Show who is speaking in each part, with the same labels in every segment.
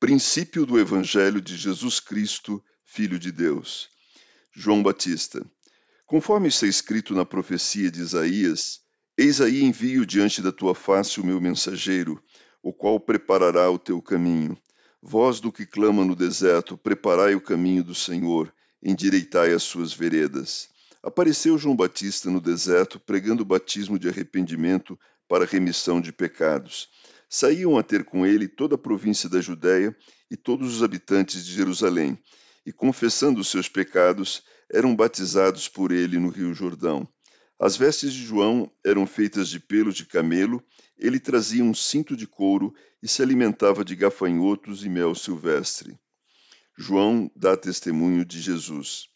Speaker 1: Princípio do Evangelho de Jesus Cristo, Filho de Deus. João Batista. Conforme está escrito na profecia de Isaías, Eis aí envio diante da tua face o meu mensageiro, o qual preparará o teu caminho. Voz do que clama no deserto, preparai o caminho do Senhor, endireitai as suas veredas. Apareceu João Batista no deserto, pregando o batismo de arrependimento para remissão de pecados saíam a ter com ele toda a província da Judéia e todos os habitantes de Jerusalém, e confessando os seus pecados, eram batizados por ele no Rio Jordão. As vestes de João eram feitas de pelos de camelo, ele trazia um cinto de couro e se alimentava de gafanhotos e mel silvestre. João dá testemunho de Jesus.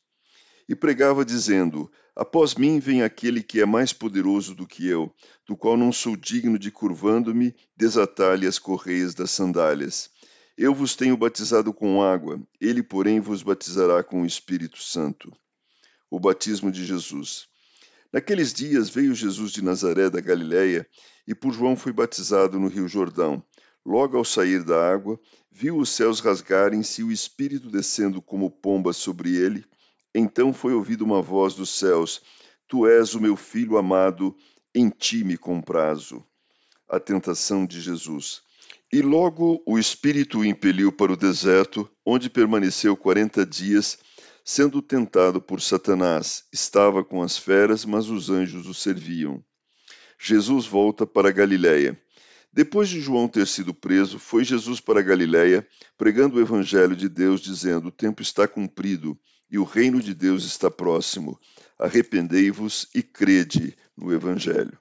Speaker 1: E pregava dizendo: Após mim vem aquele que é mais poderoso do que eu, do qual não sou digno de, curvando-me, desatar-lhe as correias das sandálias. Eu vos tenho batizado com água, ele, porém, vos batizará com o Espírito Santo. O batismo de Jesus. Naqueles dias veio Jesus de Nazaré da Galiléia e por João foi batizado no Rio Jordão. Logo ao sair da água, viu os céus rasgarem-se e o Espírito descendo como pomba sobre ele então foi ouvida uma voz dos céus: Tu és o meu filho amado, em ti me comprazo. A tentação de Jesus. E logo o Espírito o impeliu para o deserto, onde permaneceu quarenta dias, sendo tentado por Satanás. Estava com as feras, mas os anjos o serviam. Jesus volta para Galiléia. Depois de João ter sido preso, foi Jesus para Galiléia, pregando o evangelho de Deus, dizendo: O tempo está cumprido e o reino de Deus está próximo. Arrependei-vos e crede no Evangelho.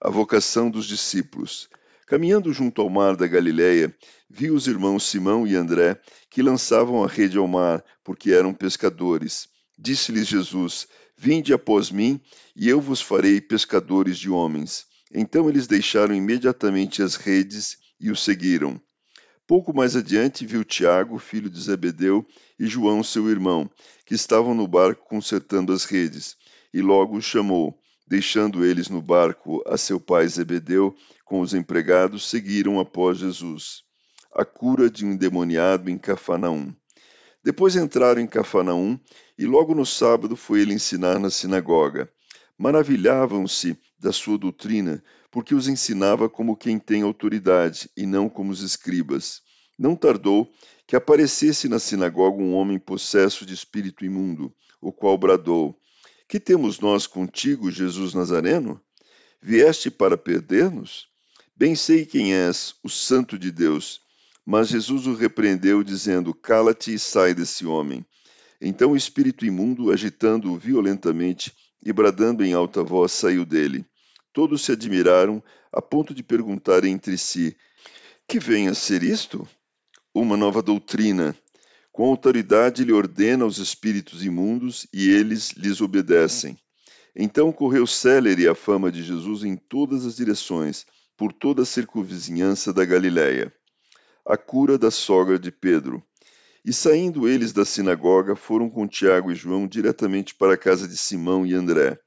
Speaker 1: A vocação dos discípulos. Caminhando junto ao mar da Galileia, viu os irmãos Simão e André que lançavam a rede ao mar, porque eram pescadores. Disse-lhes Jesus: Vinde após mim, e eu vos farei pescadores de homens. Então eles deixaram imediatamente as redes e o seguiram. Pouco mais adiante viu Tiago, filho de Zebedeu, e João, seu irmão, que estavam no barco consertando as redes, e logo os chamou. Deixando eles no barco a seu pai Zebedeu com os empregados, seguiram após Jesus. A cura de um endemoniado em Cafarnaum. Depois entraram em Cafarnaum, e logo no sábado foi ele ensinar na sinagoga. Maravilhavam-se da sua doutrina, porque os ensinava como quem tem autoridade, e não como os escribas. Não tardou que aparecesse na sinagoga um homem possesso de espírito imundo, o qual bradou: Que temos nós contigo, Jesus Nazareno? Vieste para perder-nos? Bem sei quem és, o Santo de Deus. Mas Jesus o repreendeu, dizendo: Cala-te e sai desse homem. Então o espírito imundo, agitando-o violentamente, e bradando em alta voz saiu dele. Todos se admiraram, a ponto de perguntar entre si: Que vem a ser isto? Uma nova doutrina. Com autoridade ele ordena aos espíritos imundos e eles lhes obedecem. Então correu célere a fama de Jesus em todas as direções, por toda a circunvizinhança da Galiléia. A cura da sogra de Pedro. E saindo eles da sinagoga, foram com Tiago e João diretamente para a casa de Simão e André.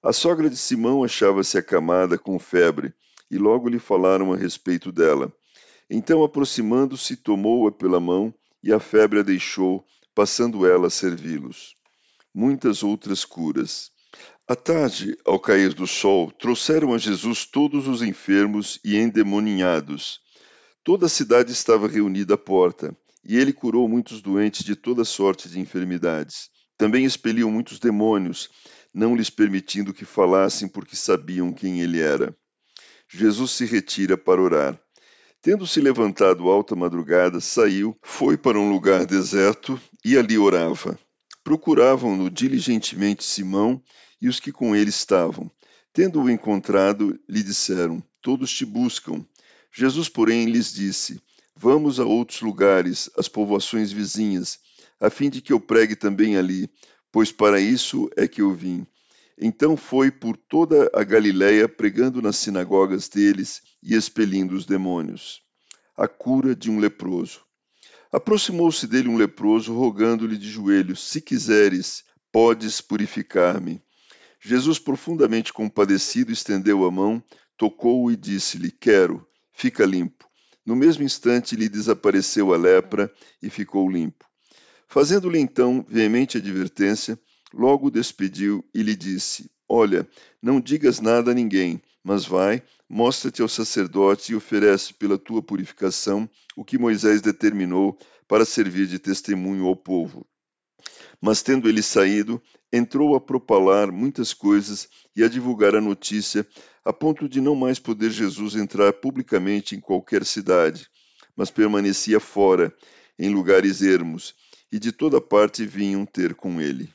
Speaker 1: A sogra de Simão achava-se acamada com febre, e logo lhe falaram a respeito dela. Então, aproximando-se, tomou-a pela mão, e a febre a deixou, passando ela a servi-los. Muitas outras curas. À tarde, ao cair do sol, trouxeram a Jesus todos os enfermos e endemoninhados. Toda a cidade estava reunida à porta e ele curou muitos doentes de toda sorte de enfermidades. Também expeliu muitos demônios, não lhes permitindo que falassem, porque sabiam quem ele era. Jesus se retira para orar. Tendo se levantado alta madrugada, saiu, foi para um lugar deserto e ali orava. Procuravam-no diligentemente Simão e os que com ele estavam. Tendo-o encontrado, lhe disseram: Todos te buscam. Jesus, porém, lhes disse: Vamos a outros lugares, às povoações vizinhas, a fim de que eu pregue também ali, pois para isso é que eu vim. Então foi por toda a Galiléia pregando nas sinagogas deles e expelindo os demônios. A cura de um leproso. Aproximou-se dele um leproso, rogando-lhe de joelhos: Se quiseres, podes purificar-me. Jesus, profundamente compadecido, estendeu a mão, tocou-o e disse-lhe: Quero, fica limpo. No mesmo instante lhe desapareceu a lepra e ficou limpo. Fazendo-lhe então veemente advertência, logo o despediu e lhe disse: Olha, não digas nada a ninguém, mas vai, mostra-te ao sacerdote e oferece pela tua purificação o que Moisés determinou para servir de testemunho ao povo. Mas tendo ele saído, entrou a propalar muitas coisas e a divulgar a notícia, a ponto de não mais poder Jesus entrar publicamente em qualquer cidade, mas permanecia fora, em lugares ermos, e de toda parte vinham ter com ele.